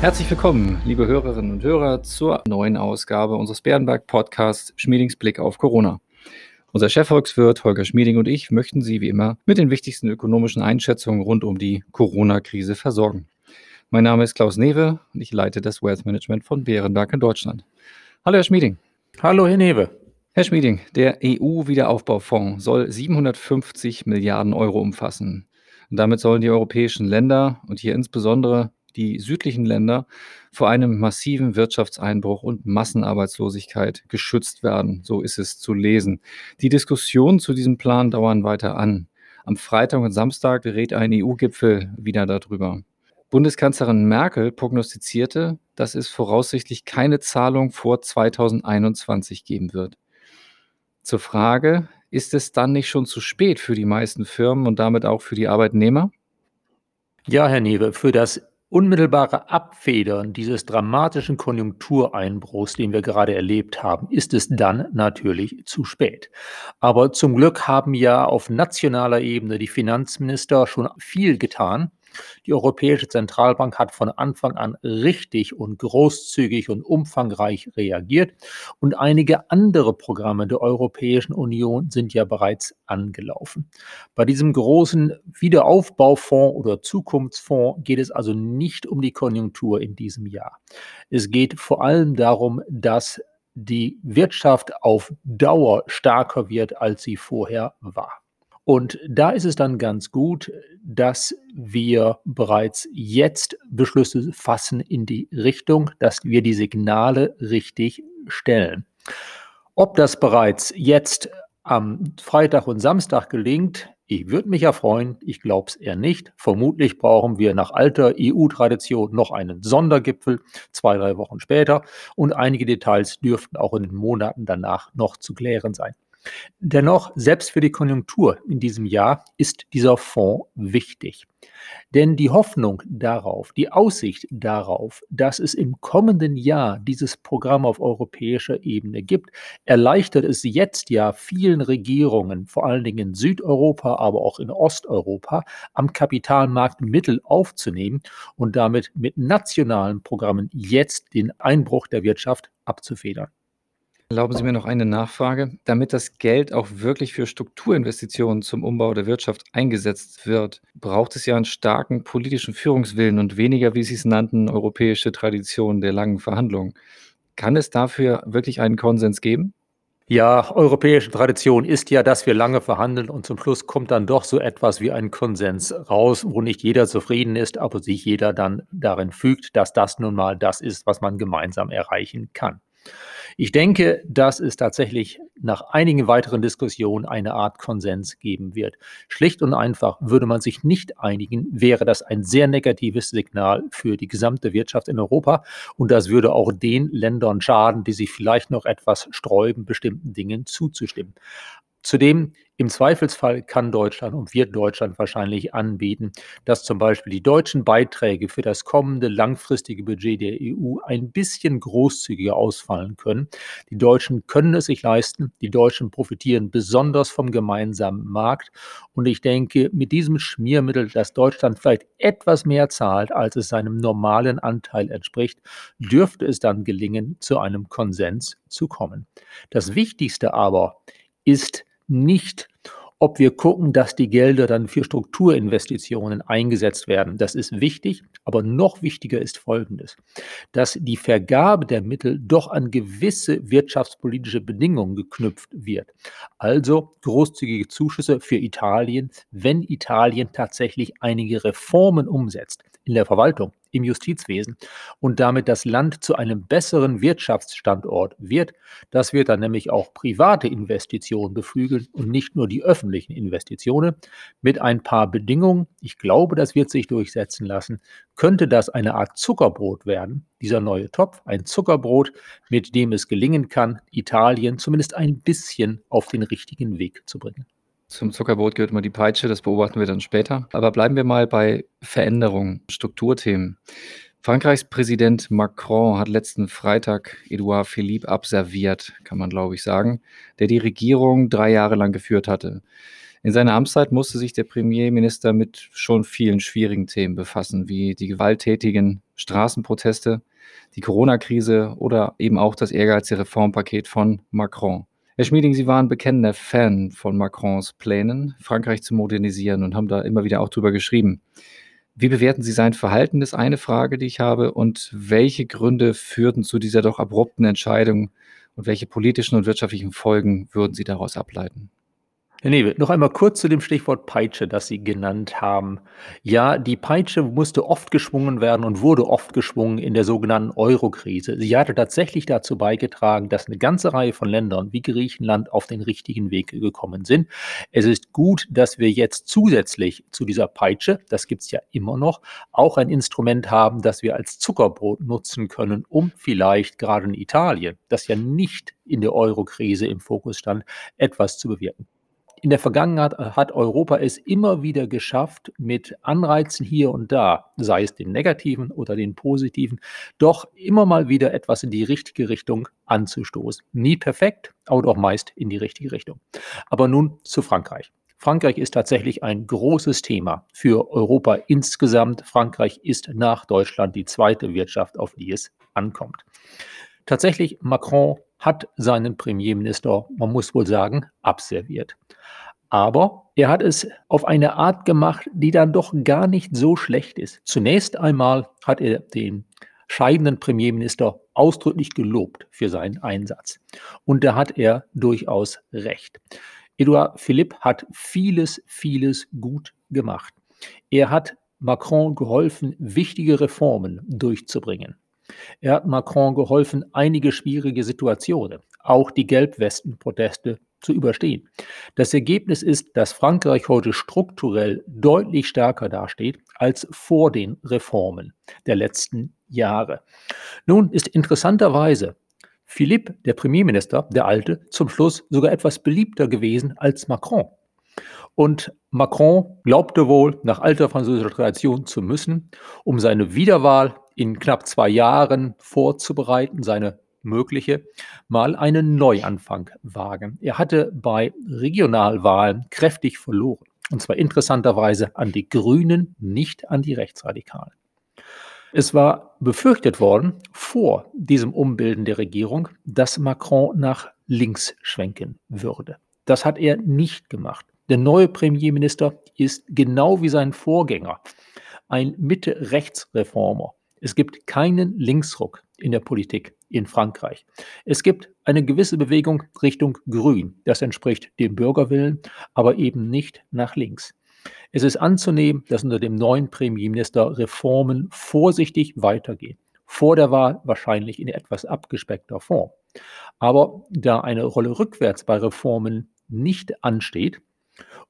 Herzlich willkommen, liebe Hörerinnen und Hörer, zur neuen Ausgabe unseres Bärenberg Podcasts Schmiedings Blick auf Corona. Unser Chefvolkswirt Holger Schmieding und ich möchten Sie wie immer mit den wichtigsten ökonomischen Einschätzungen rund um die Corona-Krise versorgen. Mein Name ist Klaus Newe und ich leite das Wealth Management von Bärenberg in Deutschland. Hallo, Herr Schmieding. Hallo, Herr Newe. Herr Schmieding, der EU-Wiederaufbaufonds soll 750 Milliarden Euro umfassen. Und damit sollen die europäischen Länder und hier insbesondere die südlichen Länder vor einem massiven Wirtschaftseinbruch und Massenarbeitslosigkeit geschützt werden. So ist es zu lesen. Die Diskussionen zu diesem Plan dauern weiter an. Am Freitag und Samstag berät ein EU-Gipfel wieder darüber. Bundeskanzlerin Merkel prognostizierte, dass es voraussichtlich keine Zahlung vor 2021 geben wird. Zur Frage, ist es dann nicht schon zu spät für die meisten Firmen und damit auch für die Arbeitnehmer? Ja, Herr Newe, für das unmittelbare Abfedern dieses dramatischen Konjunktureinbruchs, den wir gerade erlebt haben, ist es dann natürlich zu spät. Aber zum Glück haben ja auf nationaler Ebene die Finanzminister schon viel getan, die Europäische Zentralbank hat von Anfang an richtig und großzügig und umfangreich reagiert und einige andere Programme der Europäischen Union sind ja bereits angelaufen. Bei diesem großen Wiederaufbaufonds oder Zukunftsfonds geht es also nicht um die Konjunktur in diesem Jahr. Es geht vor allem darum, dass die Wirtschaft auf Dauer stärker wird, als sie vorher war. Und da ist es dann ganz gut, dass wir bereits jetzt Beschlüsse fassen in die Richtung, dass wir die Signale richtig stellen. Ob das bereits jetzt am Freitag und Samstag gelingt, ich würde mich ja freuen, ich glaube es eher nicht. Vermutlich brauchen wir nach alter EU-Tradition noch einen Sondergipfel, zwei, drei Wochen später, und einige Details dürften auch in den Monaten danach noch zu klären sein. Dennoch, selbst für die Konjunktur in diesem Jahr ist dieser Fonds wichtig. Denn die Hoffnung darauf, die Aussicht darauf, dass es im kommenden Jahr dieses Programm auf europäischer Ebene gibt, erleichtert es jetzt ja vielen Regierungen, vor allen Dingen in Südeuropa, aber auch in Osteuropa, am Kapitalmarkt Mittel aufzunehmen und damit mit nationalen Programmen jetzt den Einbruch der Wirtschaft abzufedern. Erlauben Sie mir noch eine Nachfrage. Damit das Geld auch wirklich für Strukturinvestitionen zum Umbau der Wirtschaft eingesetzt wird, braucht es ja einen starken politischen Führungswillen und weniger, wie Sie es nannten, europäische Tradition der langen Verhandlungen. Kann es dafür wirklich einen Konsens geben? Ja, europäische Tradition ist ja, dass wir lange verhandeln und zum Schluss kommt dann doch so etwas wie ein Konsens raus, wo nicht jeder zufrieden ist, aber sich jeder dann darin fügt, dass das nun mal das ist, was man gemeinsam erreichen kann. Ich denke, dass es tatsächlich nach einigen weiteren Diskussionen eine Art Konsens geben wird. Schlicht und einfach würde man sich nicht einigen, wäre das ein sehr negatives Signal für die gesamte Wirtschaft in Europa und das würde auch den Ländern schaden, die sich vielleicht noch etwas sträuben, bestimmten Dingen zuzustimmen. Zudem im Zweifelsfall kann Deutschland und wird Deutschland wahrscheinlich anbieten, dass zum Beispiel die deutschen Beiträge für das kommende langfristige Budget der EU ein bisschen großzügiger ausfallen können. Die Deutschen können es sich leisten. Die Deutschen profitieren besonders vom gemeinsamen Markt. Und ich denke, mit diesem Schmiermittel, dass Deutschland vielleicht etwas mehr zahlt, als es seinem normalen Anteil entspricht, dürfte es dann gelingen, zu einem Konsens zu kommen. Das Wichtigste aber ist, nicht, ob wir gucken, dass die Gelder dann für Strukturinvestitionen eingesetzt werden. Das ist wichtig, aber noch wichtiger ist Folgendes, dass die Vergabe der Mittel doch an gewisse wirtschaftspolitische Bedingungen geknüpft wird. Also großzügige Zuschüsse für Italien, wenn Italien tatsächlich einige Reformen umsetzt in der Verwaltung, im Justizwesen und damit das Land zu einem besseren Wirtschaftsstandort wird. Das wird dann nämlich auch private Investitionen beflügeln und nicht nur die öffentlichen Investitionen. Mit ein paar Bedingungen, ich glaube, das wird sich durchsetzen lassen, könnte das eine Art Zuckerbrot werden, dieser neue Topf, ein Zuckerbrot, mit dem es gelingen kann, Italien zumindest ein bisschen auf den richtigen Weg zu bringen. Zum Zuckerbrot gehört immer die Peitsche, das beobachten wir dann später. Aber bleiben wir mal bei Veränderungen, Strukturthemen. Frankreichs Präsident Macron hat letzten Freitag Edouard Philippe abserviert, kann man glaube ich sagen, der die Regierung drei Jahre lang geführt hatte. In seiner Amtszeit musste sich der Premierminister mit schon vielen schwierigen Themen befassen, wie die gewalttätigen Straßenproteste, die Corona-Krise oder eben auch das ehrgeizige Reformpaket von Macron. Herr Schmieding, Sie waren bekennender Fan von Macrons Plänen, Frankreich zu modernisieren und haben da immer wieder auch drüber geschrieben. Wie bewerten Sie sein Verhalten, ist eine Frage, die ich habe. Und welche Gründe führten zu dieser doch abrupten Entscheidung und welche politischen und wirtschaftlichen Folgen würden Sie daraus ableiten? Herr Newe, noch einmal kurz zu dem Stichwort Peitsche, das Sie genannt haben. Ja, die Peitsche musste oft geschwungen werden und wurde oft geschwungen in der sogenannten Euro-Krise. Sie hatte tatsächlich dazu beigetragen, dass eine ganze Reihe von Ländern wie Griechenland auf den richtigen Weg gekommen sind. Es ist gut, dass wir jetzt zusätzlich zu dieser Peitsche, das gibt es ja immer noch, auch ein Instrument haben, das wir als Zuckerbrot nutzen können, um vielleicht gerade in Italien, das ja nicht in der Euro-Krise im Fokus stand, etwas zu bewirken in der Vergangenheit hat Europa es immer wieder geschafft, mit Anreizen hier und da, sei es den negativen oder den positiven, doch immer mal wieder etwas in die richtige Richtung anzustoßen. Nie perfekt, aber doch meist in die richtige Richtung. Aber nun zu Frankreich. Frankreich ist tatsächlich ein großes Thema für Europa insgesamt. Frankreich ist nach Deutschland die zweite Wirtschaft, auf die es ankommt. Tatsächlich, Macron hat seinen Premierminister, man muss wohl sagen, abserviert. Aber er hat es auf eine Art gemacht, die dann doch gar nicht so schlecht ist. Zunächst einmal hat er den scheidenden Premierminister ausdrücklich gelobt für seinen Einsatz. Und da hat er durchaus recht. Edouard Philippe hat vieles, vieles gut gemacht. Er hat Macron geholfen, wichtige Reformen durchzubringen. Er hat Macron geholfen, einige schwierige Situationen, auch die Gelbwesten-Proteste zu überstehen. Das Ergebnis ist, dass Frankreich heute strukturell deutlich stärker dasteht als vor den Reformen der letzten Jahre. Nun ist interessanterweise Philippe, der Premierminister, der Alte, zum Schluss sogar etwas beliebter gewesen als Macron. Und Macron glaubte wohl, nach alter französischer Tradition zu müssen, um seine Wiederwahl in knapp zwei Jahren vorzubereiten, seine mögliche, mal einen Neuanfang wagen. Er hatte bei Regionalwahlen kräftig verloren. Und zwar interessanterweise an die Grünen, nicht an die Rechtsradikalen. Es war befürchtet worden vor diesem Umbilden der Regierung, dass Macron nach links schwenken würde. Das hat er nicht gemacht. Der neue Premierminister ist genau wie sein Vorgänger ein Mitte-Rechts-Reformer. Es gibt keinen Linksruck in der Politik in Frankreich. Es gibt eine gewisse Bewegung Richtung Grün. Das entspricht dem Bürgerwillen, aber eben nicht nach links. Es ist anzunehmen, dass unter dem neuen Premierminister Reformen vorsichtig weitergehen. Vor der Wahl wahrscheinlich in etwas abgespeckter Form. Aber da eine Rolle rückwärts bei Reformen nicht ansteht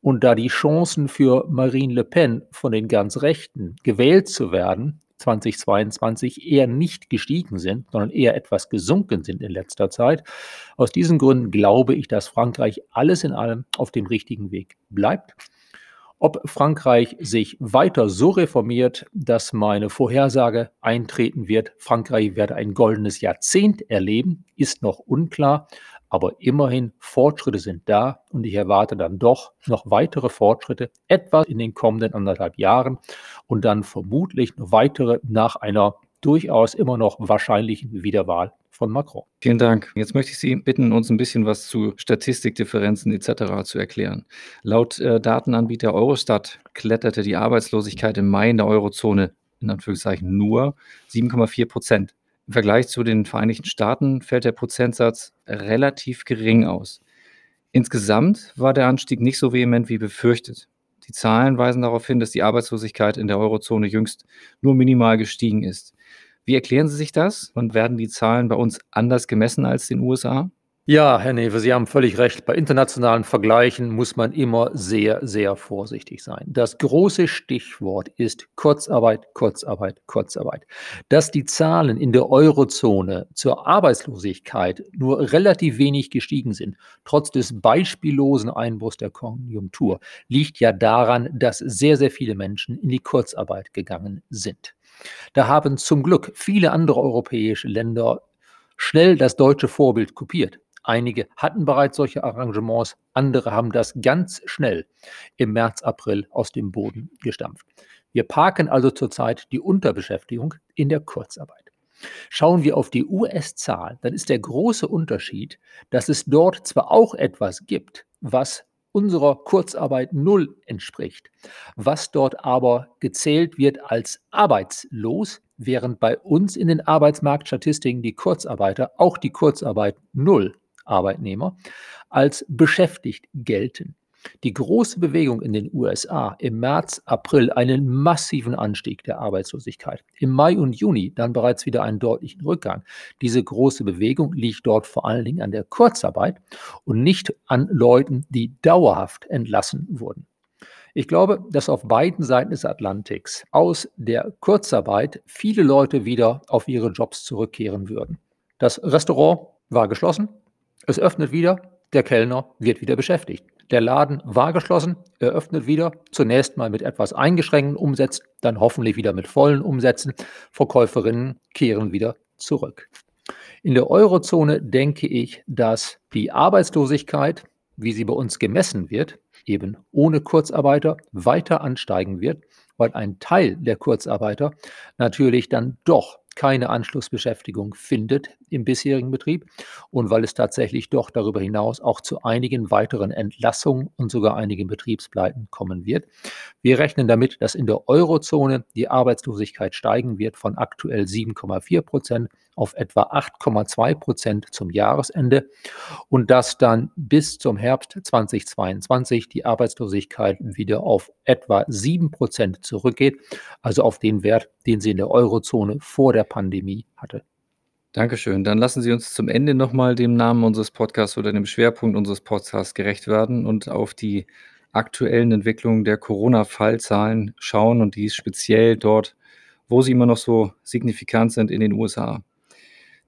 und da die Chancen für Marine Le Pen von den ganz Rechten gewählt zu werden 2022 eher nicht gestiegen sind, sondern eher etwas gesunken sind in letzter Zeit. Aus diesen Gründen glaube ich, dass Frankreich alles in allem auf dem richtigen Weg bleibt. Ob Frankreich sich weiter so reformiert, dass meine Vorhersage eintreten wird, Frankreich werde ein goldenes Jahrzehnt erleben, ist noch unklar. Aber immerhin, Fortschritte sind da und ich erwarte dann doch noch weitere Fortschritte, etwa in den kommenden anderthalb Jahren und dann vermutlich noch weitere nach einer durchaus immer noch wahrscheinlichen Wiederwahl von Macron. Vielen Dank. Jetzt möchte ich Sie bitten, uns ein bisschen was zu Statistikdifferenzen etc. zu erklären. Laut äh, Datenanbieter Eurostat kletterte die Arbeitslosigkeit im Mai in der Eurozone in Anführungszeichen nur 7,4 Prozent. Im Vergleich zu den Vereinigten Staaten fällt der Prozentsatz relativ gering aus. Insgesamt war der Anstieg nicht so vehement wie befürchtet. Die Zahlen weisen darauf hin, dass die Arbeitslosigkeit in der Eurozone jüngst nur minimal gestiegen ist. Wie erklären Sie sich das und werden die Zahlen bei uns anders gemessen als in den USA? Ja, Herr Newe, Sie haben völlig recht. Bei internationalen Vergleichen muss man immer sehr, sehr vorsichtig sein. Das große Stichwort ist Kurzarbeit, Kurzarbeit, Kurzarbeit. Dass die Zahlen in der Eurozone zur Arbeitslosigkeit nur relativ wenig gestiegen sind, trotz des beispiellosen Einbruchs der Konjunktur, liegt ja daran, dass sehr, sehr viele Menschen in die Kurzarbeit gegangen sind. Da haben zum Glück viele andere europäische Länder schnell das deutsche Vorbild kopiert. Einige hatten bereits solche Arrangements, Andere haben das ganz schnell im März, April aus dem Boden gestampft. Wir parken also zurzeit die Unterbeschäftigung in der Kurzarbeit. Schauen wir auf die US-Zahl, dann ist der große Unterschied, dass es dort zwar auch etwas gibt, was unserer Kurzarbeit null entspricht, was dort aber gezählt wird als arbeitslos, während bei uns in den Arbeitsmarktstatistiken die Kurzarbeiter, auch die Kurzarbeit null Arbeitnehmer, als beschäftigt gelten die große Bewegung in den USA im März, April einen massiven Anstieg der Arbeitslosigkeit. Im Mai und Juni dann bereits wieder einen deutlichen Rückgang. Diese große Bewegung liegt dort vor allen Dingen an der Kurzarbeit und nicht an Leuten, die dauerhaft entlassen wurden. Ich glaube, dass auf beiden Seiten des Atlantiks aus der Kurzarbeit viele Leute wieder auf ihre Jobs zurückkehren würden. Das Restaurant war geschlossen, es öffnet wieder, der Kellner wird wieder beschäftigt. Der Laden war geschlossen, eröffnet wieder, zunächst mal mit etwas eingeschränkten Umsätzen, dann hoffentlich wieder mit vollen Umsätzen. Verkäuferinnen kehren wieder zurück. In der Eurozone denke ich, dass die Arbeitslosigkeit, wie sie bei uns gemessen wird, eben ohne Kurzarbeiter weiter ansteigen wird, weil ein Teil der Kurzarbeiter natürlich dann doch keine Anschlussbeschäftigung findet im bisherigen Betrieb und weil es tatsächlich doch darüber hinaus auch zu einigen weiteren Entlassungen und sogar einigen Betriebspleiten kommen wird. Wir rechnen damit, dass in der Eurozone die Arbeitslosigkeit steigen wird von aktuell 7,4 Prozent auf etwa 8,2 Prozent zum Jahresende und dass dann bis zum Herbst 2022 die Arbeitslosigkeit wieder auf etwa 7 Prozent zurückgeht, also auf den Wert, den sie in der Eurozone vor der Pandemie hatte. Dankeschön. Dann lassen Sie uns zum Ende nochmal dem Namen unseres Podcasts oder dem Schwerpunkt unseres Podcasts gerecht werden und auf die aktuellen Entwicklungen der Corona-Fallzahlen schauen und dies speziell dort, wo sie immer noch so signifikant sind in den USA.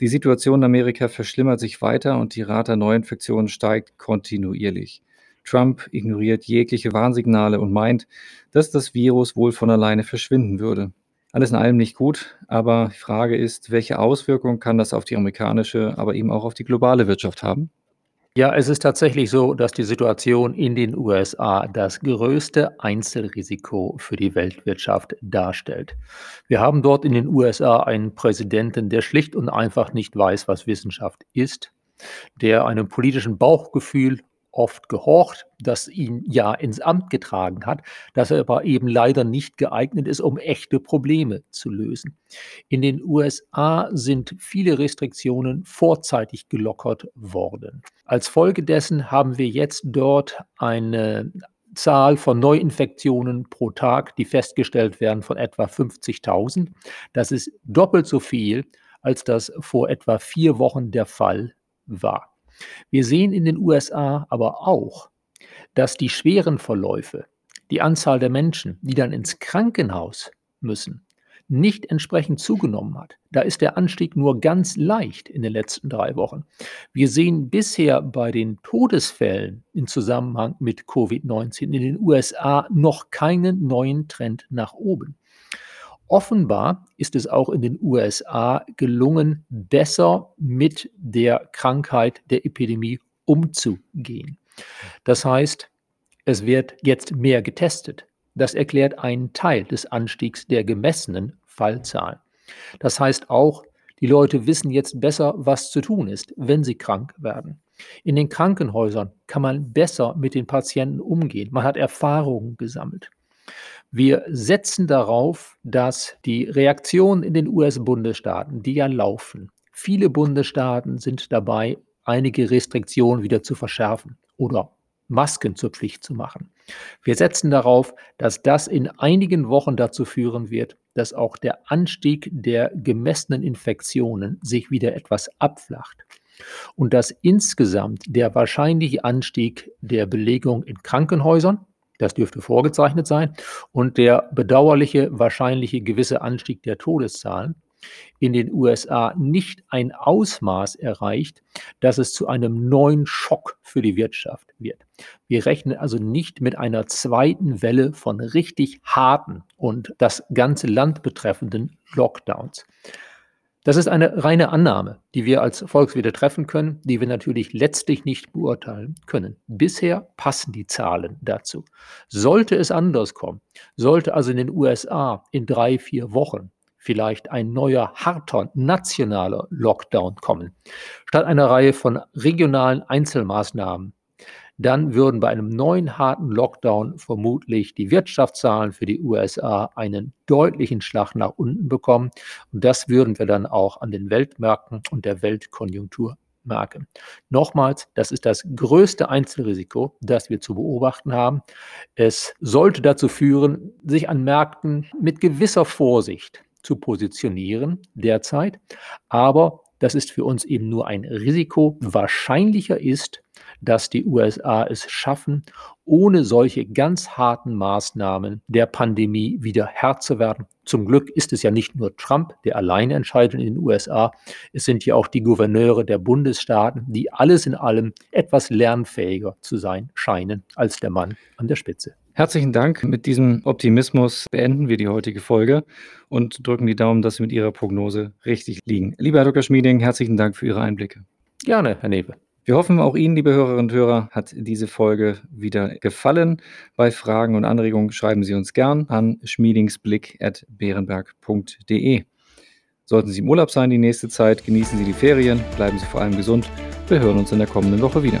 Die Situation in Amerika verschlimmert sich weiter und die Rate der Neuinfektionen steigt kontinuierlich. Trump ignoriert jegliche Warnsignale und meint, dass das Virus wohl von alleine verschwinden würde. Alles in allem nicht gut, aber die Frage ist, welche Auswirkungen kann das auf die amerikanische, aber eben auch auf die globale Wirtschaft haben? Ja, es ist tatsächlich so, dass die Situation in den USA das größte Einzelrisiko für die Weltwirtschaft darstellt. Wir haben dort in den USA einen Präsidenten, der schlicht und einfach nicht weiß, was Wissenschaft ist, der einem politischen Bauchgefühl oft gehorcht, das ihn ja ins Amt getragen hat, dass er aber eben leider nicht geeignet ist, um echte Probleme zu lösen. In den USA sind viele Restriktionen vorzeitig gelockert worden. Als Folge dessen haben wir jetzt dort eine Zahl von Neuinfektionen pro Tag, die festgestellt werden, von etwa 50.000. Das ist doppelt so viel, als das vor etwa vier Wochen der Fall war. Wir sehen in den USA aber auch, dass die schweren Verläufe, die Anzahl der Menschen, die dann ins Krankenhaus müssen, nicht entsprechend zugenommen hat. Da ist der Anstieg nur ganz leicht in den letzten drei Wochen. Wir sehen bisher bei den Todesfällen im Zusammenhang mit Covid-19 in den USA noch keinen neuen Trend nach oben. Offenbar ist es auch in den USA gelungen, besser mit der Krankheit der Epidemie umzugehen. Das heißt, es wird jetzt mehr getestet. Das erklärt einen Teil des Anstiegs der gemessenen Fallzahlen. Das heißt auch, die Leute wissen jetzt besser, was zu tun ist, wenn sie krank werden. In den Krankenhäusern kann man besser mit den Patienten umgehen. Man hat Erfahrungen gesammelt. Wir setzen darauf, dass die Reaktionen in den US-Bundesstaaten, die ja laufen, viele Bundesstaaten sind dabei, einige Restriktionen wieder zu verschärfen oder Masken zur Pflicht zu machen. Wir setzen darauf, dass das in einigen Wochen dazu führen wird, dass auch der Anstieg der gemessenen Infektionen sich wieder etwas abflacht und dass insgesamt der wahrscheinliche Anstieg der Belegung in Krankenhäusern, das dürfte vorgezeichnet sein. Und der bedauerliche, wahrscheinliche gewisse Anstieg der Todeszahlen in den USA nicht ein Ausmaß erreicht, dass es zu einem neuen Schock für die Wirtschaft wird. Wir rechnen also nicht mit einer zweiten Welle von richtig harten und das ganze Land betreffenden Lockdowns. Das ist eine reine Annahme, die wir als Volkswirte treffen können, die wir natürlich letztlich nicht beurteilen können. Bisher passen die Zahlen dazu. Sollte es anders kommen, sollte also in den USA in drei, vier Wochen vielleicht ein neuer, harter, nationaler Lockdown kommen, statt einer Reihe von regionalen Einzelmaßnahmen, dann würden bei einem neuen harten Lockdown vermutlich die Wirtschaftszahlen für die USA einen deutlichen Schlag nach unten bekommen. Und das würden wir dann auch an den Weltmärkten und der Weltkonjunktur merken. Nochmals, das ist das größte Einzelrisiko, das wir zu beobachten haben. Es sollte dazu führen, sich an Märkten mit gewisser Vorsicht zu positionieren derzeit. Aber das ist für uns eben nur ein Risiko. Wahrscheinlicher ist, dass die USA es schaffen, ohne solche ganz harten Maßnahmen der Pandemie wieder Herr zu werden. Zum Glück ist es ja nicht nur Trump, der alleine entscheidet in den USA. Es sind ja auch die Gouverneure der Bundesstaaten, die alles in allem etwas lernfähiger zu sein scheinen als der Mann an der Spitze. Herzlichen Dank. Mit diesem Optimismus beenden wir die heutige Folge und drücken die Daumen, dass Sie mit Ihrer Prognose richtig liegen. Lieber Herr Dr. Schmieding, herzlichen Dank für Ihre Einblicke. Gerne, Herr Newe. Wir hoffen, auch Ihnen, liebe Hörerinnen und Hörer, hat diese Folge wieder gefallen. Bei Fragen und Anregungen schreiben Sie uns gern an schmiedingsblick.beerenberg.de. Sollten Sie im Urlaub sein die nächste Zeit, genießen Sie die Ferien, bleiben Sie vor allem gesund. Wir hören uns in der kommenden Woche wieder.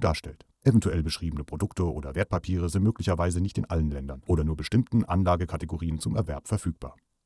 darstellt. Eventuell beschriebene Produkte oder Wertpapiere sind möglicherweise nicht in allen Ländern oder nur bestimmten Anlagekategorien zum Erwerb verfügbar.